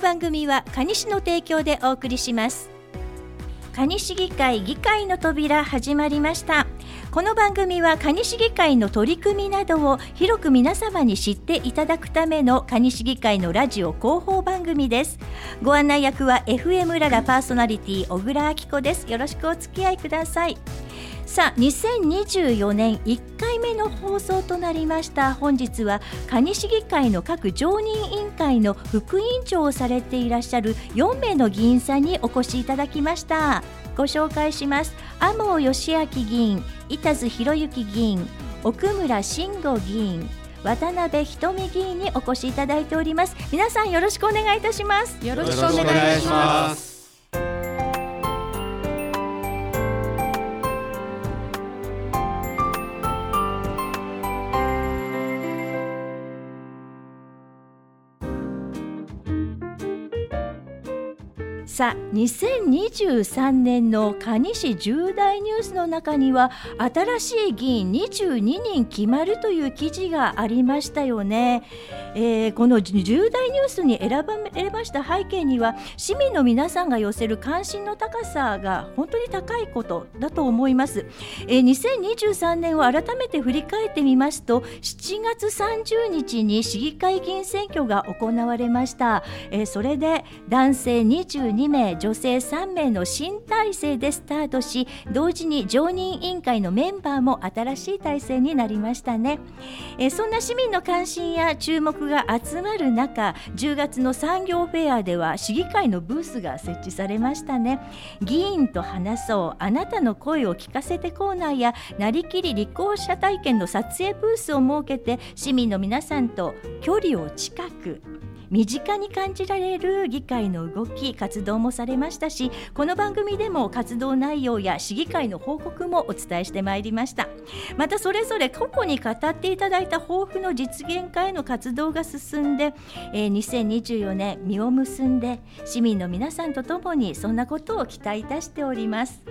の番組は蟹市の提供でお送りします。蟹市議会議会の扉始まりました。この番組は蟹市議会の取り組みなどを広く皆様に知っていただくための蟹市議会のラジオ広報番組です。ご案内役は FM ララパーソナリティ小倉明子です。よろしくお付き合いください。さあ2024年1回目の放送となりました。本日は蟹市議会の各常任委員会の副委員長をされていらっしゃる4名の議員さんにお越しいただきました。ご紹介します。天尾義明議員板津博之議員奥村慎吾議員渡辺瞳議員にお越しいただいております。皆さんよろしくお願いいたします。よろしくお願いします。さあ2023年の蟹市重大ニュースの中には新しい議員22人決まるという記事がありましたよね、えー、この重大ニュースに選ばれました背景には市民の皆さんが寄せる関心の高さが本当に高いことだと思います、えー、2023年を改めて振り返ってみますと7月30日に市議会議員選挙が行われました、えー、それで男性22名女性3名の新体制でスタートし同時に常任委員会のメンバーも新しい体制になりましたね。えそんな市民の関心や注目が集まる中10月の産業フェアでは市議会のブースが設置されましたね。議員と話そうあなたの声を聞かせてコーナーやなりきり立候補者体験の撮影ブースを設けて市民の皆さんと距離を近く身近に感じられる議会の動き活動もされましたしこの番組でも活動内容や市議会の報告もお伝えしてまいりました。またそれぞれ過去に語っていただいた抱負の実現化への活動が進んで、えー、2024年実を結んで市民の皆さんと共にそんなことを期待いたしております。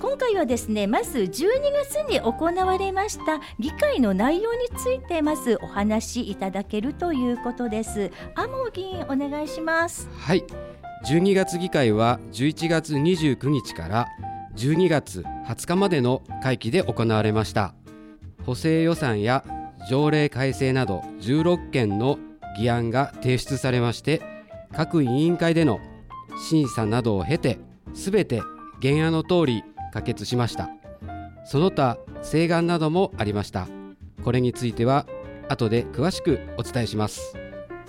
今回はですねまず12月に行われました議会の内容についてまずお話しいただけるということです。天尾議員お願いします。はい。12月議会は11月29日から12月20日までの会期で行われました。補正予算や条例改正など16件の議案が提出されまして各委員会での審査などを経てすべて原案の通り可決しました。その他請願などもありました。これについては後で詳しくお伝えします。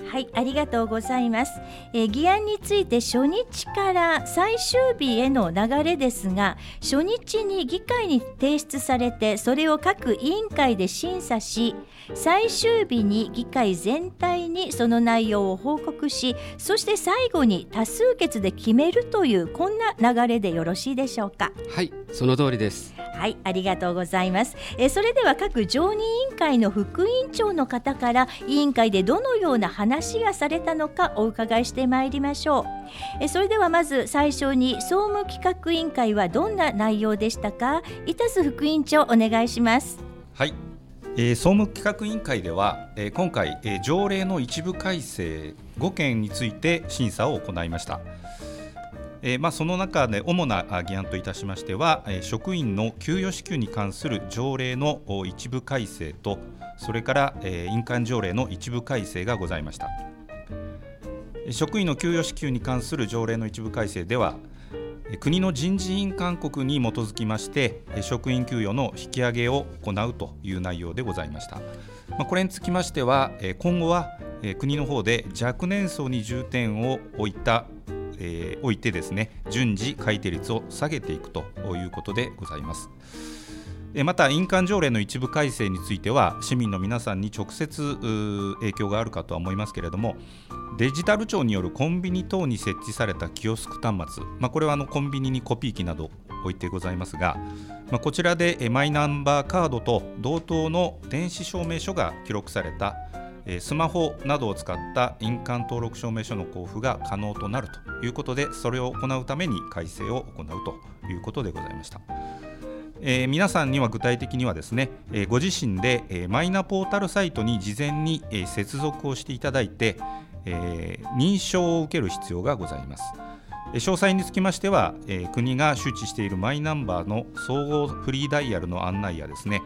はいありがとうございます、えー、議案について初日から最終日への流れですが初日に議会に提出されてそれを各委員会で審査し最終日に議会全体にその内容を報告しそして最後に多数決で決めるというこんな流れでよろしいでしょうか。はい。その通りです。はいありがとうございます。えそれでは各常任委員会の副委員長の方から委員会でどのような話がされたのかお伺いしてまいりましょう。えそれではまず最初に総務企画委員会はどんな内容でしたか？板須副委員長お願いします。はい。えー、総務企画委員会では、えー、今回、えー、条例の一部改正5件について審査を行いました。えーまあ、その中で主な議案といたしましては、え、職員の給与支給に関する条例の一部改正とそれから、えー、印鑑条例の一部改正がございました職員の給与支給に関する条例の一部改正では国の人事院勧告に基づきまして職員給与の引き上げを行うという内容でございました。まあ、これにつきましては今後は国の方で若年層に重点を置いたえー、置いてですね順次改定率を下げていくということでございます。また印鑑条例の一部改正については市民の皆さんに直接影響があるかとは思いますけれどもデジタル庁によるコンビニ等に設置されたキオスク端末、まあ、これはあのコンビニにコピー機など置いてございますが、まあ、こちらでマイナンバーカードと同等の電子証明書が記録されたスマホなどを使った印鑑登録証明書の交付が可能となるということでそれを行うために改正を行うということでございました。えー、皆さんには具体的にはですね、えー、ご自身で、えー、マイナポータルサイトに事前に、え接続をしていただいて、えー、認証を受ける必要がございます。詳細につきましては、えー、国が周知しているマイナンバーの総合フリーダイヤルの案内やですね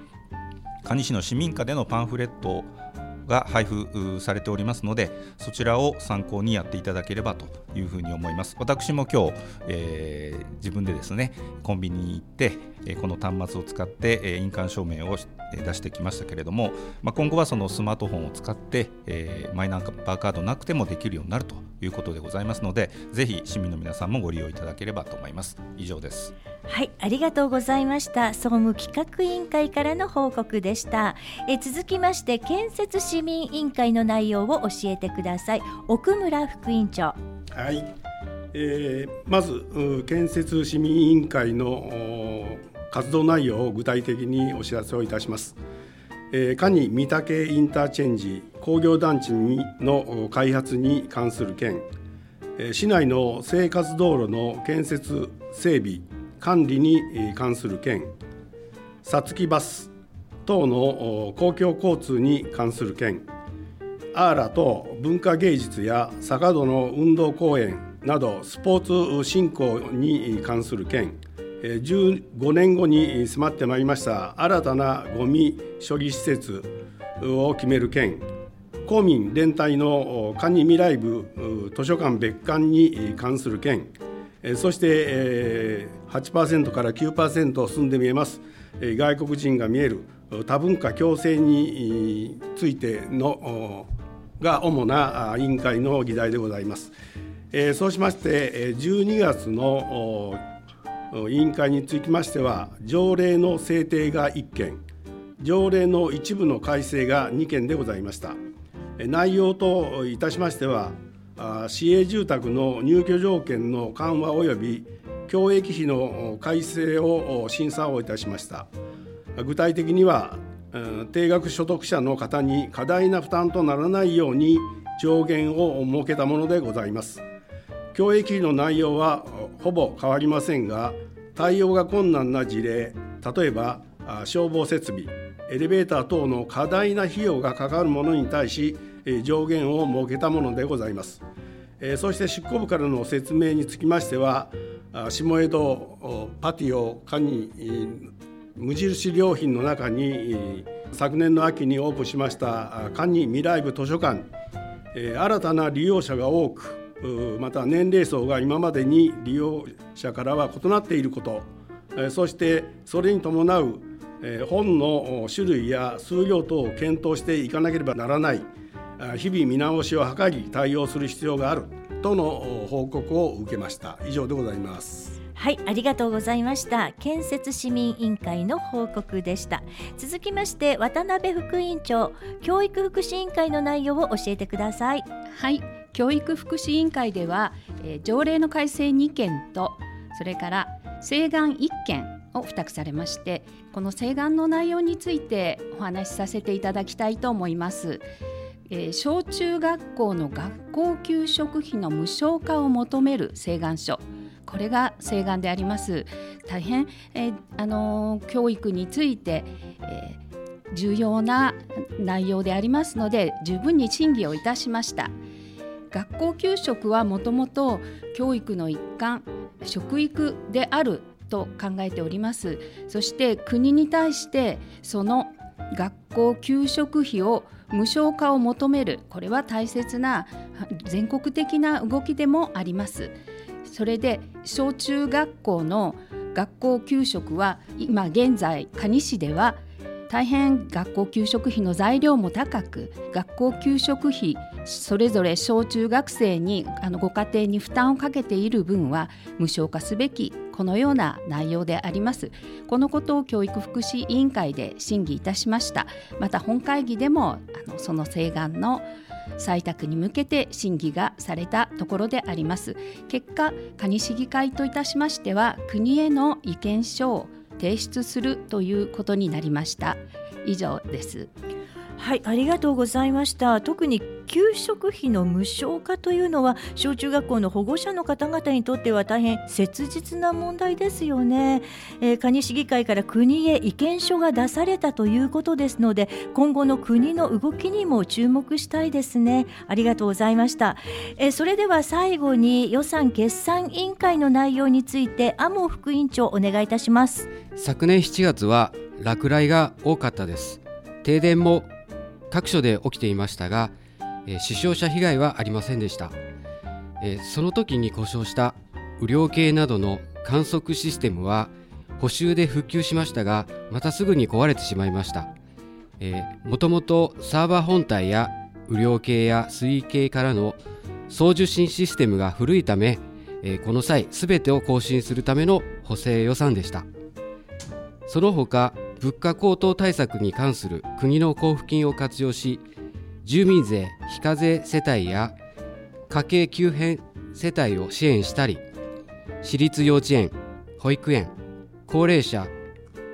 蟹市の市民課でのパンフレットが配布されておりますのでそちらを参考にやっていただければというふうに思います。私も今日、えー、自分でですねコンビニに行ってえこの端末を使ってえ印鑑証明を出してきましたけれども、まあ、今後はそのスマートフォンを使って、えー、マイナンバーカードなくてもできるようになるということでございますのでぜひ市民の皆さんもご利用いただければと思います。以上です。はいありがとうございました。総務企画委員会からの報告でした。え続きまして建設市民委員会の内容を教えてください。奥村副委員長。はい。えー、まず建設市民委員会の活動内容を具体的にお知らせをいたします。えー、に三宅インターチェンジ工業団地の開発に関する件、え、市内の生活道路の建設整備管理に関する件。さつきバス等の公共交通に関する件。アーラと文化芸術や坂戸の運動公園などスポーツ振興に関する件15年後に迫ってまいりました新たなゴミ処理施設を決める件公民連帯の管理未来部図書館別館に関する件そして8%から9%進んで見えます外国人が見える多文化共生についてのが主な委員会の議題でございます。えそうしまして12月の委員会につきましては条例の制定が1件条例の一部の改正が2件でございました内容といたしましては市営住宅の入居条件の緩和及び教育費の改正を審査をいたしました具体的には定額所得者の方に過大な負担とならないように上限を設けたものでございます。教育費の内容はほぼ変わりませんが対応が困難な事例例えば消防設備エレベーター等の過大な費用がかかるものに対し上限を設けたものでございます。そして執行部からの説明につきましては下江戸パティオカニ無印良品の中に昨年の秋にオープンしましたカニ未来部図書館。新たな利用者が多くまた年齢層が今までに利用者からは異なっていること。そしてそれに伴う本の種類や数量等を検討していかなければならない。日々見直しを図り対応する必要があるとの報告を受けました。以上でございます。はいありがとうございました。建設市民委員会の報告でした。続きまして渡辺副委員長教育福祉委員会の内容を教えてください。はい教育福祉委員会では、えー、条例の改正2件とそれから請願1件を付託されましてこの請願の内容についてお話しさせていただきたいと思います。えー、小中学校の学校給食費の無償化を求める請願書。これが請願であります。大変、えー、あのー、教育について、えー、重要な内容でありますので十分に審議をいたしました。学校給食はもともと教育の一環食育であると考えております。そして国に対してその学校給食費を無償化を求める。これは大切な全国的な動きでもあります。それで小中学校の学校給食は今現在蟹市では大変学校給食費の材料も高く学校給食費それぞれ小中学生にあのご家庭に負担をかけている分は無償化すべきこのような内容であります。このことを教育福祉委員会で審議いたしました。また本会議でもあのその請願の採択に向けて審議がされたところであります。結果蟹市議会といたしましては国への意見書を提出するということになりました。以上です。はいありがとうございました。特に給食費の無償化というのは小中学校の保護者の方々にとっては大変切実な問題ですよね、えー、蟹市議会から国へ意見書が出されたということですので今後の国の動きにも注目したいですね。ありがとうございました、えー、それでは最後に予算決算委員会の内容について天モ副委員長お願いいたします。昨年7月は落雷が多かったです。停電も各所で起きていましたがえー、死傷者被害はありませんでした、えー、その時に故障した雨量計などの観測システムは補修で復旧しましたがまたすぐに壊れてしまいました、えー、もともとサーバー本体や雨量計や水位計からの送受信システムが古いため、えー、この際すべてを更新するための補正予算でした。その他物価高騰対策に関する国の交付金を活用し住民税非課税世帯や家計急変世帯を支援したり私立幼稚園保育園高齢者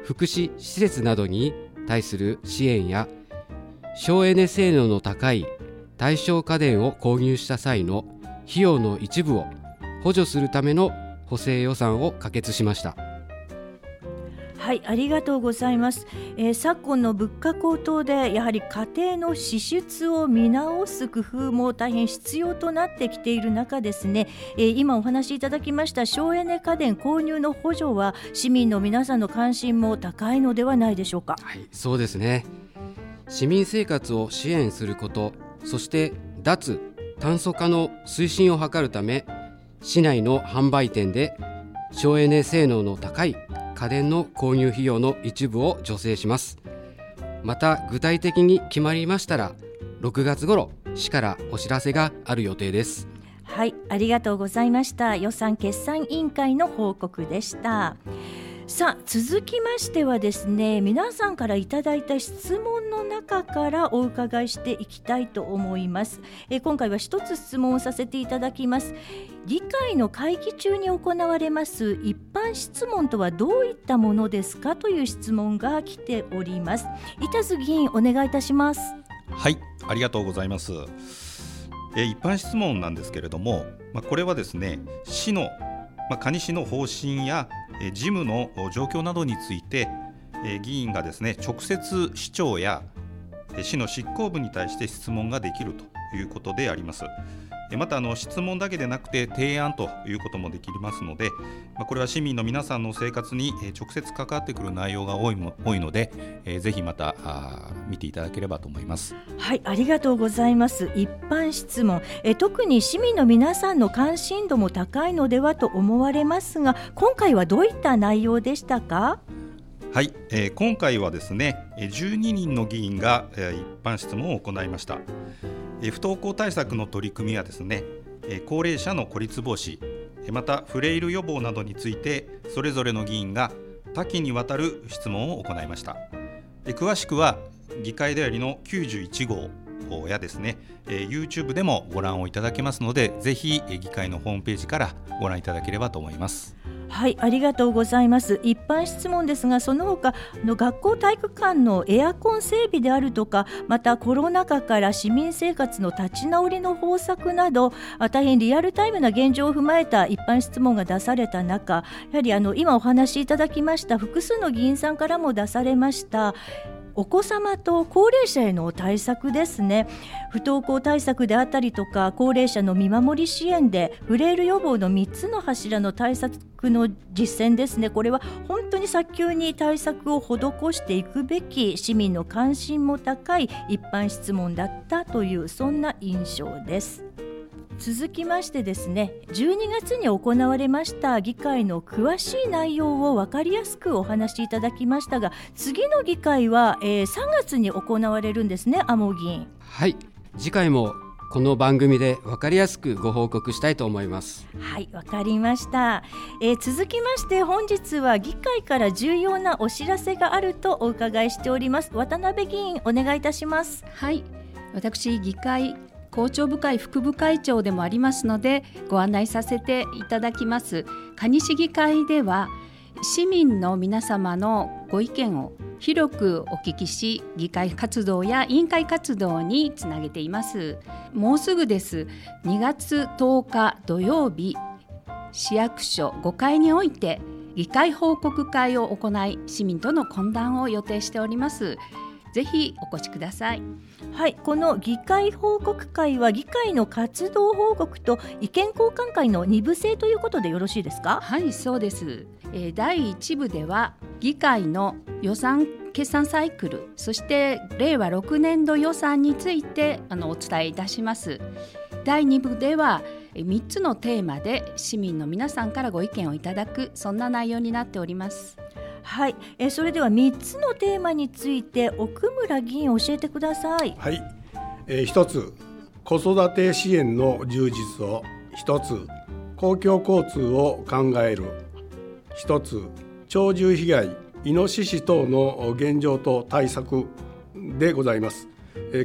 福祉施設などに対する支援や省エネ性能の高い対象家電を購入した際の費用の一部を補助するための補正予算を可決しました。はいありがとうございます、えー、昨今の物価高騰でやはり家庭の支出を見直す工夫も大変必要となってきている中ですね、えー、今お話しいただきました省エネ家電購入の補助は市民の皆さんの関心も高いのではないでしょうか。はいそうですね。市民生活を支援することそして脱炭素化の推進を図るため市内の販売店で省エネ性能の高い家電の購入費用の一部を助成します。また具体的に決まりましたら6月頃市からお知らせがある予定です。はいありがとうございました。予算決算委員会の報告でした。さあ続きましてはですね皆さんからいただいた質問の中からお伺いしていきたいと思います。え今回は一つ質問をさせていただきます。議会の会期中に行われます一般質問とはどういったものですかという質問が来ております。板津議員お願いいたします。はいありがとうございます。え一般質問なんですけれどもまあ、これはですね市のまあ、蟹市の方針や事務の状況などについて、議員がですね直接市長や市の執行部に対して質問ができるということであります。またあの質問だけでなくて提案ということもできますので、まあ、これは市民の皆さんの生活に直接関わってくる内容が多いも多いので、えー、ぜひまたあ見ていただければと思います。はいありがとうございます。一般質問。え特に市民の皆さんの関心度も高いのではと思われますが今回はどういった内容でしたか？はい、えー、今回はですね12人の議員が、えー、一般質問を行いました。不登校対策の取り組みはですね高齢者の孤立防止またフレイル予防などについてそれぞれの議員が多岐にわたる質問を行いました詳しくは議会でありの91号やですね、え YouTube でもご覧をいただけますのでぜひ議会のホームページからご覧いただければと思いますはいありがとうございます。一般質問ですがその他の学校体育館のエアコン整備であるとかまたコロナ禍から市民生活の立ち直りの方策など大変リアルタイムな現状を踏まえた一般質問が出された中やはりあの今お話しいただきました複数の議員さんからも出されました。お子様と高齢者への対策ですね不登校対策であったりとか高齢者の見守り支援でフレイル予防の3つの柱の対策の実践ですねこれは本当に早急に対策を施していくべき市民の関心も高い一般質問だったというそんな印象です。続きましてですね12月に行われました議会の詳しい内容を分かりやすくお話しいただきましたが次の議会は、えー、3月に行われるんですね天モ議員はい。次回もこの番組で分かりやすくご報告したいと思います。はいわかりました、えー、続きまして本日は議会から重要なお知らせがあるとお伺いしております。渡辺議員お願いいたします。はい。私議会校長部会副部会長でもありますのでご案内させていただきます。蟹市議会では市民の皆様のご意見を広くお聞きし議会活動や委員会活動につなげています。もうすぐです。2月10日土曜日市役所5階において議会報告会を行い市民との懇談を予定しております。ぜひお越しください。はいこの議会報告会は議会の活動報告と意見交換会の二部制ということでよろしいですか？はいそうです、えー、第1部では議会の予算決算サイクルそして令和6年度予算についてあのお伝えいたします。第2部では3つのテーマで市民の皆さんからご意見をいただくそんな内容になっておりますはい、えそれでは3つのテーマについて奥村議員教えてください。はい、えー、1つ子育て支援の充実を1つ公共交通を考える1つ鳥獣被害イノシシ等の現状と対策でございます。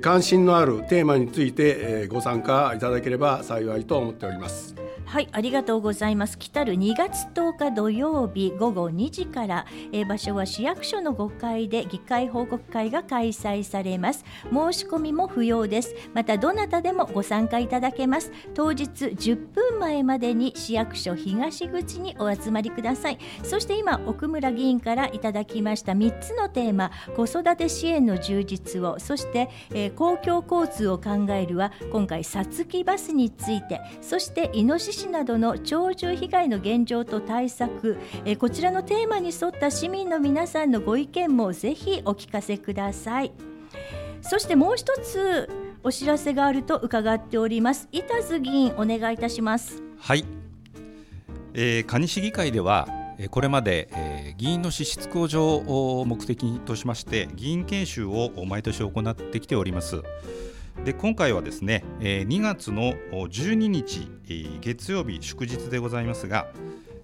関心のあるテーマについてご参加いただければ幸いと思っております。はいありがとうございます。来たる2月10日土曜日午後2時から、えー、場所は市役所の5階で議会報告会が開催されます。申し込みも不要です。またどなたでもご参加いただけます。当日10分前までに市役所東口にお集まりください。そして今奥村議員からいただきました3つのテーマ子育て支援の充実をそして、えー、公共交通を考えるは今回さつきバスについてそしてイノシシなどの鳥獣被害の現状と対策、えこちらのテーマに沿った市民の皆さんのご意見もぜひお聞かせください。そしてもう一つお知らせがあると伺っております。板津議員お願いいたします。はい、えー、蟹市議会ではこれまで、えー、議員の資質向上を目的としまして議員研修を毎年行ってきております。で今回はですね、え2月の12日、月曜日祝日でございますが、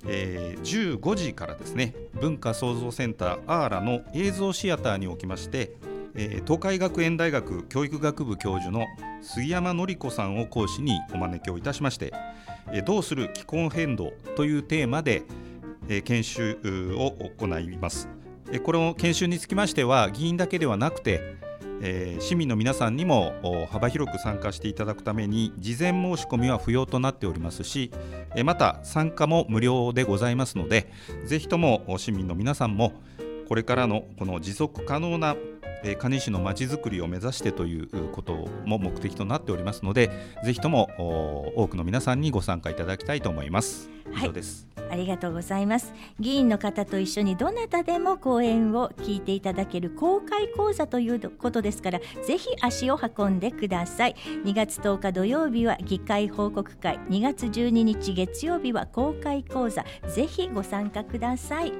えー、15時からですね文化創造センターアーラの映像シアターにおきまして、えー、東海学園大学教育学部教授の杉山紀子さんを講師にお招きをいたしまして、えー、どうする気候変動というテーマで、えー、研修を行います。この研修につきましては議員だけではなくてえー、市民の皆さんにも幅広く参加していただくために事前申し込みは不要となっておりますし、え、また参加も無料でございますのでぜひとも市民の皆さんもこれからのこの持続可能なえ蟹市のまちづくりを目指してということも目的となっておりますのでぜひとも多くの皆さんにご参加いただきたいと思います。以上です、はいありがとうございます。議員の方と一緒にどなたでも講演を聞いていただける公開講座ということですからぜひ足を運んでください。2月10日土曜日は議会報告会。2月12日月曜日は公開講座。ぜひご参加ください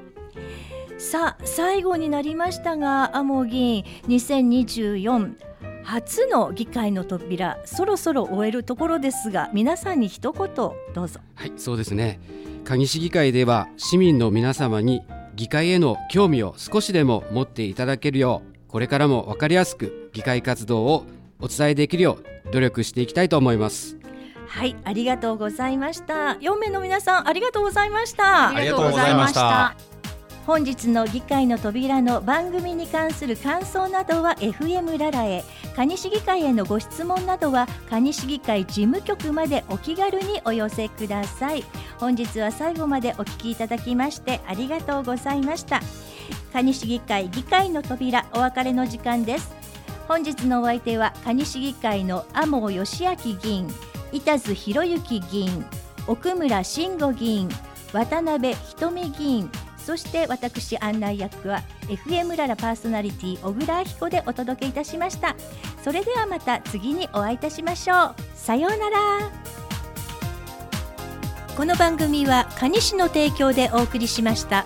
さあ最後になりましたが天モ議員2024初の議会の扉そろそろ終えるところですが皆さんに一言どうぞ。はいそうですね。鍵市議会では市民の皆様に議会への興味を少しでも持っていただけるようこれからも分かりやすく議会活動をお伝えできるよう努力していきたいと思います。はいありがとうございました。4名の皆さんありがとうございました。ありがとうございました本日の議会の扉の番組に関する感想などは FM ララへ。蟹市議会へのご質問などは蟹市議会事務局までお気軽にお寄せください。本日は最後までお聞きいただきましてありがとうございました。蟹市議会議会の扉お別れの時間です。本日のお相手は蟹市議会の天尾義明議員板津博之議員奥村慎吾議員渡辺瞳議員そして私案内役は FM ララパーソナリティ小倉明子でお届けいたしました。それではまた次にお会いいたしましょう。さようなら。この番組は蟹市の提供でお送りしました。